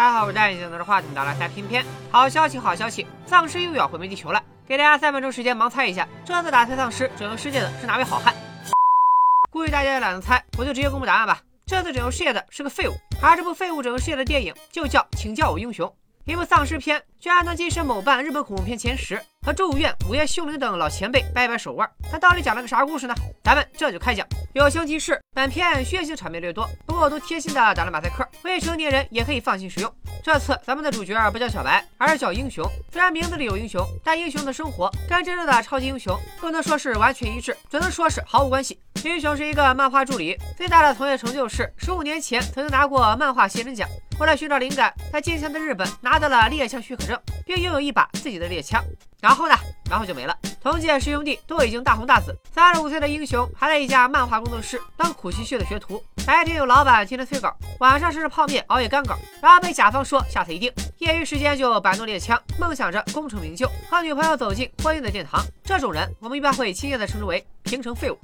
大家好，我是戴眼镜拿着话筒的来猜片片。好消息，好消息，丧尸又要毁灭地球了！给大家三分钟时间盲猜一下，这次打退丧尸拯救世界的是哪位好汉？估计大家也懒得猜，我就直接公布答案吧。这次拯救世界的是个废物，而这部废物拯救世界的电影就叫《请叫我英雄》。一部丧尸片居然能跻身某瓣日本恐怖片前十，和咒怨、午夜凶铃等老前辈掰掰手腕，它到底讲了个啥故事呢？咱们这就开讲。友情提示：本片血腥场面略多，不过我都贴心的打了马赛克，未成年人也可以放心使用。这次咱们的主角不叫小白，而是叫英雄。虽然名字里有英雄，但英雄的生活跟真正的超级英雄不能说是完全一致，只能说是毫无关系。英雄是一个漫画助理，最大的从业成就是十五年前曾经拿过漫画写真奖。为了寻找灵感，在金钱的日本拿到了猎枪许可证，并拥有一把自己的猎枪。然后呢？然后就没了。同届师兄弟都已经大红大紫，三十五岁的英雄还在一家漫画工作室当苦兮兮的学徒，白天有老板天天催稿，晚上吃着泡面熬夜赶稿，然后被甲方说下次一定。业余时间就摆弄猎枪，梦想着功成名就，和女朋友走进婚姻的殿堂。这种人，我们一般会亲切的称之为平成废物。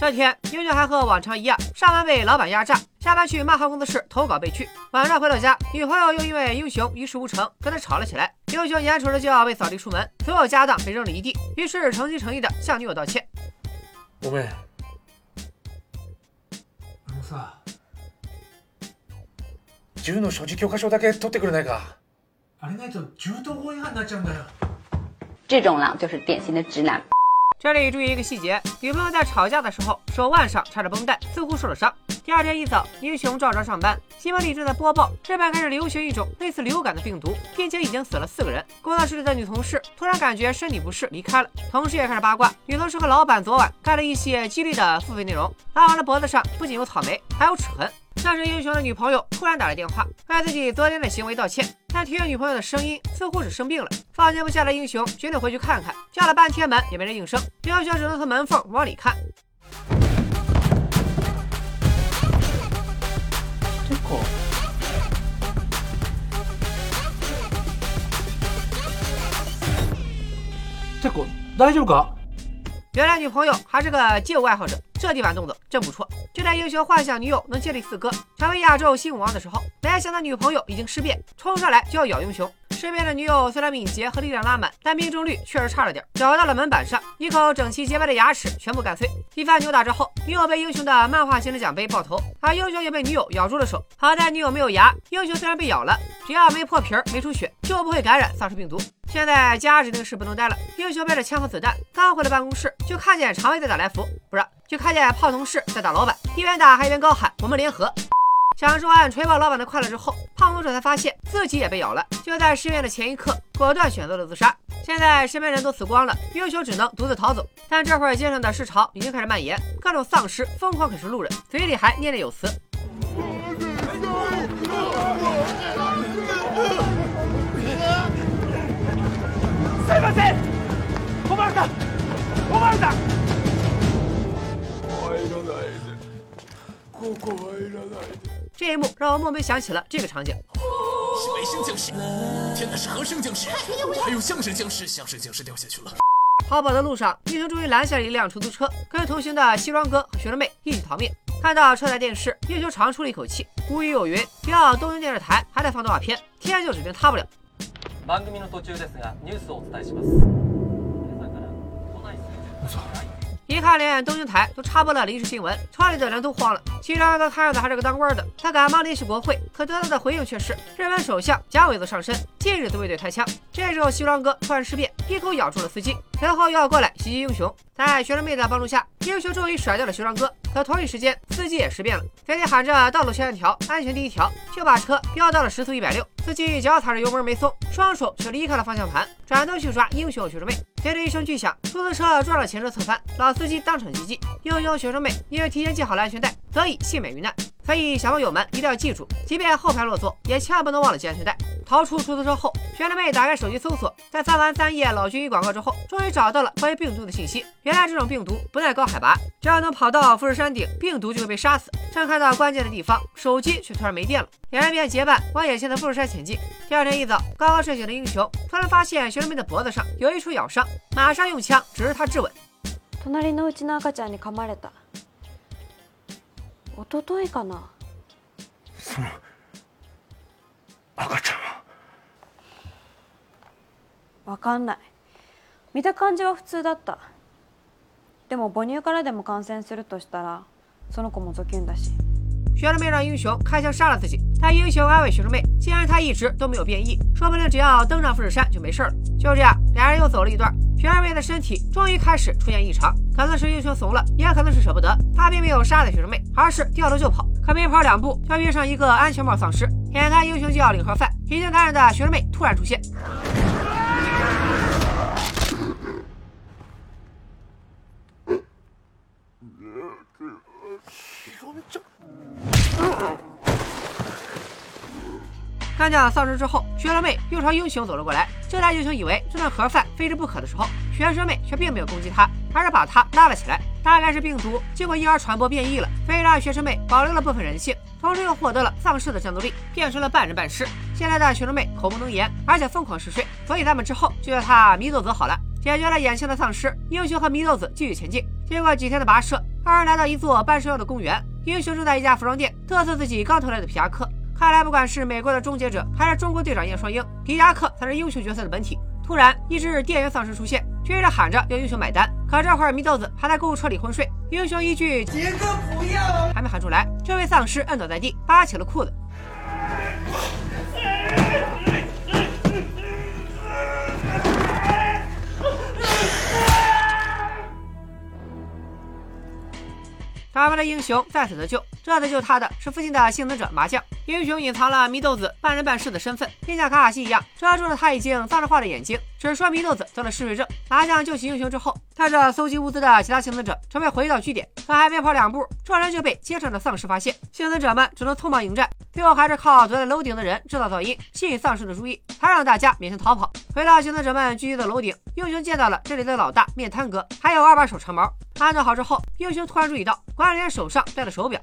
这天，英雄还和往常一样，上班被老板压榨，下班去漫画工作室投稿被拒。晚上回到家，女朋友又因为英雄一事无成跟他吵了起来。英雄眼瞅着就要被扫地出门，所有家当被扔了一地，于是诚心诚意的向女友道歉。ごめん。あのさ銃の所持許可証だけ取ってくれないか。あれないと銃刀法違反になっちゃうんだよ这种狼就是典型的直男。 这里注意一个细节，女朋友在吵架的时候手腕上插着绷带，似乎受了伤。第二天一早，英雄照常上班，新闻里正在播报日本开始流行一种类似流感的病毒，并且已经死了四个人。工作室里的女同事突然感觉身体不适离开了，同事也开始八卦，女同事和老板昨晚干了一些激励的付费内容，老板的脖子上不仅有草莓，还有齿痕。但是英雄的女朋友突然打来电话，为自己昨天的行为道歉，但听女朋友的声音似乎是生病了。放心不下的英雄决定回去看看，叫了半天门也没人应声，英雄只能从门缝往里看。てかてか大丈夫か原来女朋友还是个街舞爱好者， 这地板动作真不错。就在英雄幻想女友能借力四哥，成为亚洲新舞王的时候，没想到女朋友已经尸变，冲上来就要咬英雄。身边的女友虽然敏捷和力量拉满，但命中率确实差了点，咬到了门板上，一口整齐洁白的牙齿全部干碎。一番扭打之后，女友被英雄的漫画型的奖杯爆头，而英雄也被女友咬住了手。好在女友没有牙，英雄虽然被咬了，只要没破皮、没出血，就不会感染丧尸病毒。现在家指定是不能待了，英雄背着枪和子弹刚回了办公室，就看见常威在打来福，不是，就看见炮同事在打老板，一边打还一边高喊：“我们联合！”享受完锤爆老板的快乐之后，胖同事才发现自己也被咬了，就在失眠的前一刻，果断选择了自杀。现在身边人都死光了，英雄只能独自逃走。但这会儿街上的尸潮已经开始蔓延，各种丧尸疯狂啃食路人，嘴里还念念有词。すいません小丸さん小丸さん 这一幕让我莫名想起了这个场景。是外星僵尸，天哪是和生僵尸，还有相声僵尸，相声僵尸掉下去了。逃跑的路上，英雄终于拦下了一辆出租车，跟同行的西装哥和学生妹一起逃命。看到车载电视，英雄长出了一口气。古语有云：要东京电视台还得放动画片，天就指定他不了。番組の途中ですがニュースをお伝えします 皆さんから都内水準一看连东京台都插播了临时新闻，车里的人都慌了。西装哥看样子还是个当官的，他赶忙联系国会，可得到的回应却是日本首相蒋纬泽上身，近日都未对开枪。这时候西装哥突然尸变，一口咬住了司机，随后又要过来袭击英雄。在学生妹的帮助下，英雄终于甩掉了西装哥。可同一时间，司机也尸变了，嘴里喊着道路千万条，安全第一条，就把车飙到了时速一百六。 司机脚踩着油门没松，双手却离开了方向盘，转头去抓英雄学生妹。随着一声巨响，出租车撞了前车侧翻，老司机当场袭击毙。英雄学生妹因为提前系好了安全带，得以幸免于难。所以小朋友们一定要记住，即便后排落座，也千万不能忘了系安全带。逃出出租车后，学生妹打开手机搜索，在翻完三页老军医广告之后，终于找到了关于病毒的信息。原来这种病毒不耐高海拔，只要能跑到富士山顶，病毒就会被杀死。正看到关键的地方，手机却突然没电了，两人便结伴往眼前的富士山险记》。第二天一早，刚刚睡醒的英雄突然发现学生妹的脖子上有一处咬伤，马上用枪指着她质问：“隣のうちの赤ちゃんに噛まれた。おとといかな。その赤ちゃんは？わかんない。見た感じは普通だった。でも母乳からでも感染するとしたら、その子もゾキュンだし。”学妹让英雄开枪杀了自己。但英雄安慰学生妹，既然他一直都没有变异，说不定只要登上富士山就没事了。就这样，俩人又走了一段，学生妹的身体终于开始出现异常，可能是英雄怂了，也可能是舍不得，他并没有杀死学生妹，而是掉头就跑。可没跑两步，就遇上一个安全帽丧尸，眼看英雄就要领盒饭，已经感染的学生妹突然出现。干掉丧尸之后，学生妹又朝英雄走了过来。就在英雄以为这顿盒饭非吃不可的时候，学生妹却并没有攻击他，而是把他拉了起来。大概是病毒经过婴儿传播变异了，所以让学生妹保留了部分人性，同时又获得了丧尸的战斗力，变成了半人半尸。现在的学生妹口不能言，而且疯狂嗜睡，所以他们之后就叫她祢豆子好了。解决了眼前的丧尸，英雄和祢豆子继续前进。经过几天的跋涉，二人来到一座半山腰的公园。英雄正在一家服装店嘚瑟自己刚投来的皮夹克。看来不管是美国的终结者，还是中国队长叶双鹰，皮夹克才是英雄角色的本体。突然，一只电源丧尸出现，追着喊着要英雄买单。可这会儿祢豆子还在购物车里昏睡，英雄一句“杰哥不要”还没喊出来，这位丧尸摁倒在地，扒起了裤子。打败了英雄，再次得救。这次救他的是附近的幸存者麻将。英雄隐藏了祢豆子半人半尸的身份，并像卡卡西一样遮住了他已经脏着化的眼睛，只说祢豆子得了嗜睡症。麻将救起英雄之后，带着搜集物资的其他幸存者准备回到据点，可还没跑两步，众人就被街上的丧尸发现。幸存者们只能匆忙迎战，最后还是靠躲在楼顶的人制造噪音，吸引丧尸的注意，才让大家勉强逃跑。回到幸存者们聚集的楼顶，英雄见到了这里的老大面瘫哥，还有二把手长毛。安顿好之后，英雄突然注意到管理员手上戴的手表。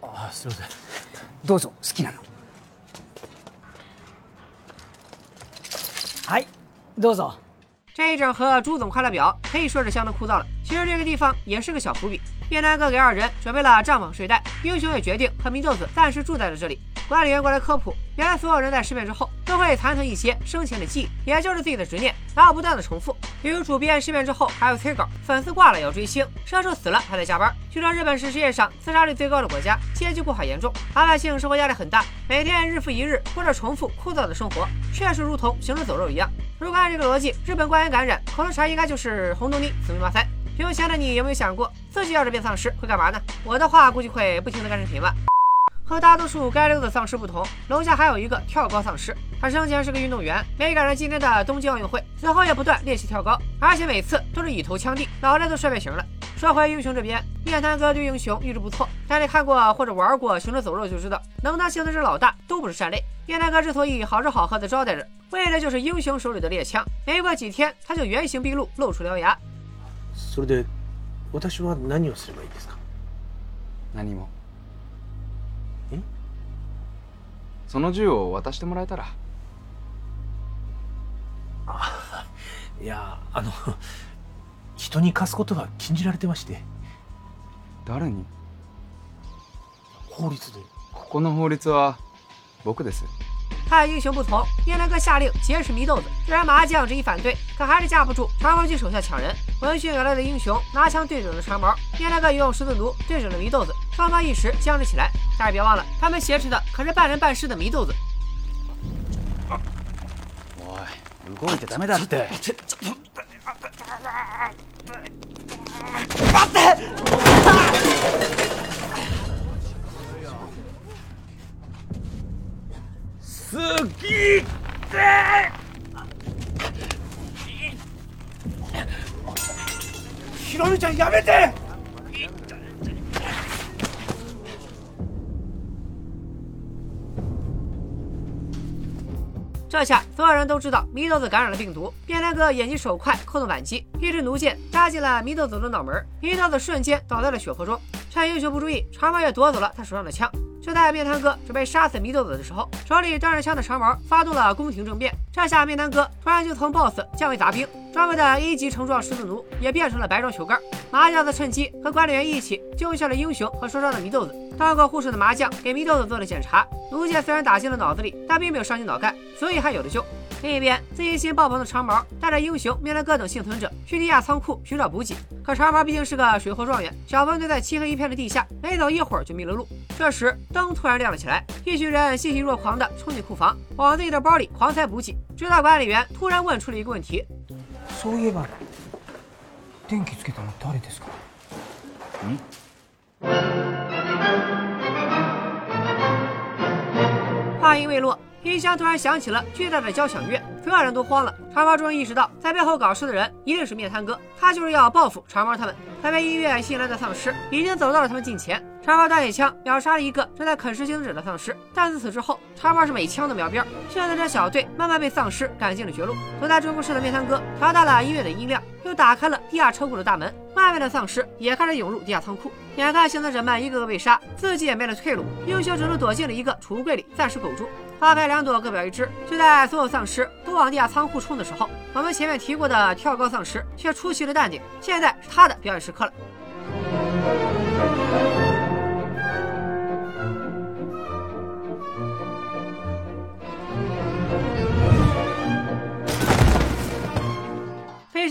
これロレックスああすいませんどうぞ好きなのはいどうぞ这一整盒朱总快乐表可以说是相当枯燥了。其实这个地方也是个小伏笔。 面瘫哥给二人准备了帐篷、睡袋，英雄也决定和祢豆子暂时住在了这里。管理员过来科普，原来所有人在失眠之后都会残存一些生前的记忆，也就是自己的执念，然后不断的重复。比如主编失眠之后还要催稿，粉丝挂了要追星，杀手死了还在加班。据说日本是世界上自杀率最高的国家，阶级固化严重，老百姓生活压力很大，每天日复一日过着重复枯燥的生活，确实如同行尸走肉一样。如果按这个逻辑，日本官员感染口头禅应该就是红豆泥、死命马塞。屏幕前的你有没有想过，自己要是变丧尸会干嘛呢？我的话估计会不停的干视频吧。和大多数该溜的丧尸不同，楼下还有一个跳高丧尸。他生前是个运动员，没赶上今天的东京奥运会，此后也不断练习跳高，而且每次都是以头枪地，脑袋都摔变形了。说回英雄这边，面瘫哥对英雄一直不错，但你看过或者玩过《行尸走肉》就知道，能当幸存者老大都不是善类。面瘫哥之所以好吃好喝的招待着，为的就是英雄手里的猎枪。没过几天，他就原形毕露，露出獠牙。それで私は何をすればいいですか？何も。え？その銃を渡してもらえたら。いやあの人に貸すことが禁じられてまして。誰に？法律で。ここの法律は僕です和英雄不同，面瘫哥下令劫持祢豆子，虽然麻将执意反对，可还是架不住长毛去手下抢人。闻讯而来的英雄拿枪对准了长毛，面瘫哥也用十字毒对准了祢豆子，双方一时僵持起来。但是别忘了，他们挟持的可是半人半尸的祢豆子。おい動いてダメだってす ひろみちゃんやめて这下所有人都知道祢豆子感染了病毒。面瘫哥眼疾手快，扣动扳机，一支弩箭扎进了祢豆子的脑门，祢豆子瞬间倒在了血泊中。趁英雄不注意，长毛也夺走了他手上的枪。 就在面瘫哥准备杀死祢豆子的时候，手里端着枪的长毛发动了宫廷政变。这下面瘫哥突然就从 BOSS 降为杂兵，装备的一级橙装狮子奴也变成了白装球杆。麻将子趁机和管理员一起救下了英雄和受伤的祢豆子。当个护士的麻将给祢豆子做了检查，毒箭虽然打进了脑子里，但并没有伤及脑干，所以还有的救。另一边，自信心爆棚的长毛带着英雄、面瘫哥等幸存者去地下仓库寻找补给。可长毛毕竟是个水货状元，小分队在漆黑一片的地下，没走一会儿就迷了路。这时灯突然亮了起来，一群人欣喜若狂地冲进库房，往自己的包里狂塞补给。直到管理员突然问出了一个问题：そういえば電気つけたの誰ですか话音未落， 音箱突然响起了巨大的交响乐，所有人都慌了。长毛终于意识到，在背后搞事的人一定是面瘫哥，他就是要报复长毛他们。可被音乐吸引来的丧尸已经走到了他们近前，长毛端起枪秒杀了一个正在啃食幸存者的丧尸。但自此之后，长毛是每枪都瞄边。幸存者小队慢慢被丧尸赶进了绝路。躲在中控室的面瘫哥调大了音乐的音量，又打开了地下车库的大门。外面的丧尸也开始涌入地下仓库。眼看幸存者们一个个被杀，自己也没了退路，英雄只能躲进了一个储物柜里，暂时苟住。花开两朵，各表一枝。就在所有丧尸都往地下仓库冲的时候，我们前面提过的跳高丧尸却出奇的淡定。现在是他的表演时刻了。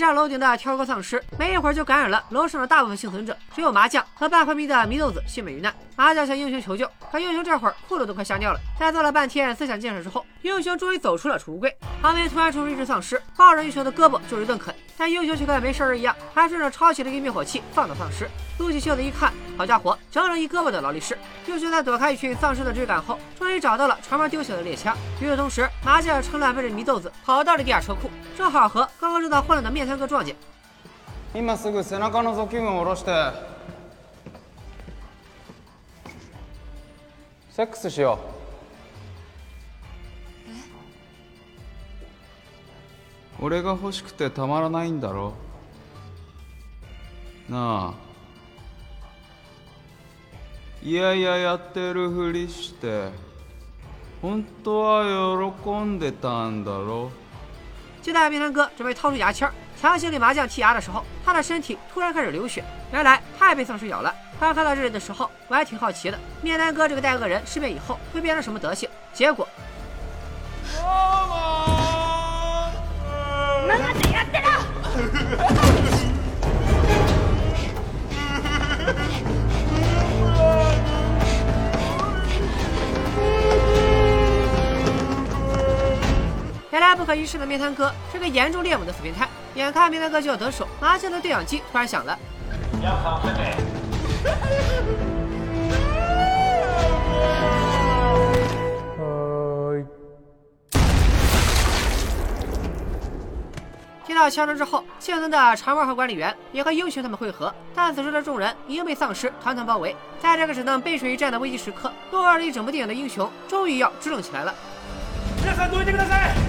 站上楼顶的跳高丧尸，没一会儿就感染了楼上的大部分幸存者，只有麻将和半昏迷的祢豆子幸免于难。麻将向英雄求救，可英雄这会儿裤子都快吓尿了。在做了半天思想建设之后，英雄终于走出了储物柜。旁边突然冲出一只丧尸，抱着英雄的胳膊就是一顿啃，但英雄却跟没事人一样，还顺手抄起了一个灭火器放倒丧尸。撸起袖子一看，好家伙，整整一胳膊的劳力士。英雄在躲开一群丧尸的追赶后，终于找到了长毛丢下的猎枪。与此同时，麻将趁乱背着祢豆子跑到了地下车库，正好和刚刚制造混乱的面瘫哥撞见。今すぐ背中のゾキュームを下ろしてセックスしよう俺が欲しくてたまらないんだろなあ いやいややってるふりして本当は喜んでたんだろ就在面瘫哥准备掏出牙签，强行给麻将剔牙的时候，他的身体突然开始流血，原来他也被丧尸咬了。刚看到这里的时候，我还挺好奇的，面瘫哥这个带恶人尸变以后会变成什么德行？结果， 原来不可一世的面瘫哥是个严重恋母的死变态。眼看面瘫哥就要得手，麻将的对讲机突然响了。听到枪声之后，幸存的长毛和管理员也和英雄他们会合，但此时的众人已经被丧尸团团包围。在这个只能背水一战的危机时刻，落二了一整部电影的英雄终于要支棱起来了。皆さんどいてくださいはいどいて危ない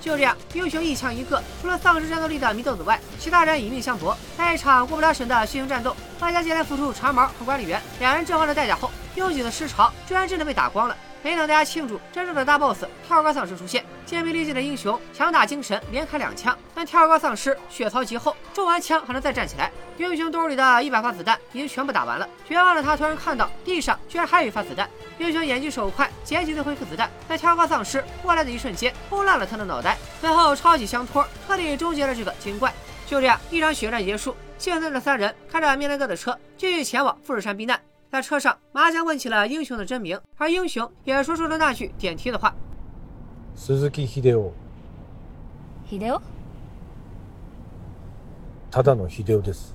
就这样，英雄一枪一个，除了丧失战斗力的祢豆子外，其他人以命相搏。在一场过不了审的血腥战斗，外加接连辅助长毛和管理员两人阵亡的代价后，英雄的尸潮居然真的被打光了。没等大家庆祝，真正的大 boss 跳高丧尸出现。精疲力尽的英雄强打精神，连开两枪，但跳高丧尸血槽极厚，中完枪还能再站起来。英雄兜里的一百发子弹已经全部打完了，绝望的他突然看到地上居然还有一发子弹。英雄眼疾手快，捡起最后一颗子弹，在跳高丧尸过来的一瞬间，轰烂了他的脑袋，随后抄起枪托，彻底终结了这个精怪。就这样，一场血战结束，幸存的三人开着面瘫哥的车，继续前往富士山避难。在车上，麻将问起了英雄的真名，而英雄也说出了那句点题的话。鈴木秀夫秀夫ただの秀夫です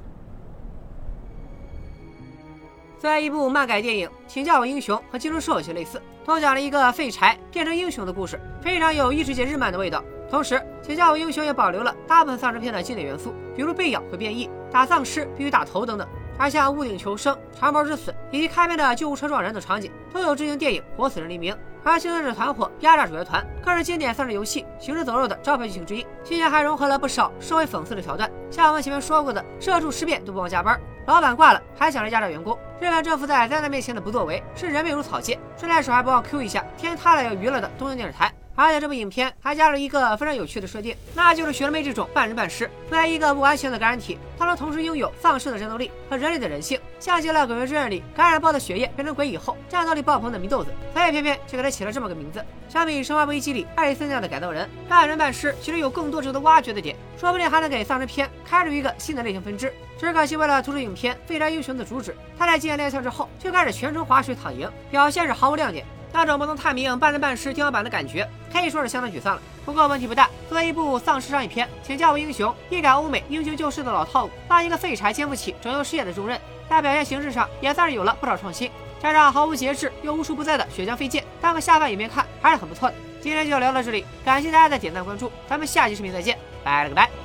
虽然一部漫改电影《请叫我英雄》和《金钟兽》有些类似，都讲了一个废柴变成英雄的故事，非常有异世界日漫的味道。同时，《请叫我英雄》也保留了大部分丧尸片的经典元素，比如被咬会变异、打丧尸必须打头等等。 而像屋顶求生、长矛之死以及开篇的救护车撞人等场景，都有致敬电影《活死人黎明》。而行动者团伙压榨主角团，更是经典丧尸游戏行尸走肉的招牌剧情之一。期间还融合了不少社会讽刺的桥段，像我们前面说过的，社畜尸变都不忘加班，老板挂了还想着压榨员工。日本政府在灾难面前的不作为，是人命如草芥。顺带手还不忘 Q 一下天塌了要娱乐的东京电视台。而且这部影片还加了一个非常有趣的设定，那就是学了妹这种半人半尸，作为一个不完全的感染体，它能同时拥有丧尸的战斗力和人类的人性，像极了《鬼灭之刃》里感染豹的血液变成鬼以后战斗力爆棚的祢豆子，所以偏偏就给他起了这么个名字。相比《生化危机》里艾莉森那样的改造人，半人半尸其实有更多值得挖掘的点，说不定还能给丧尸片开出一个新的类型分支。只可惜为了突出影片废柴英雄的主旨，他在经验练枪之后就开始全程划水躺赢，表现是毫无亮点。那种不能探明半人半尸天花板的感觉，可以说是相当沮丧了。不过问题不大，作为一部丧尸商业片，请叫我英雄，一改欧美英雄救世的老套路，让一个废柴肩负起拯救世界的重任，在表现形式上也算是有了不少创新。加上毫无节制又无处不在的血浆飞溅，当个下饭影片看还是很不错的。今天就聊到这里，感谢大家的点赞关注，咱们下期视频再见，拜了个拜。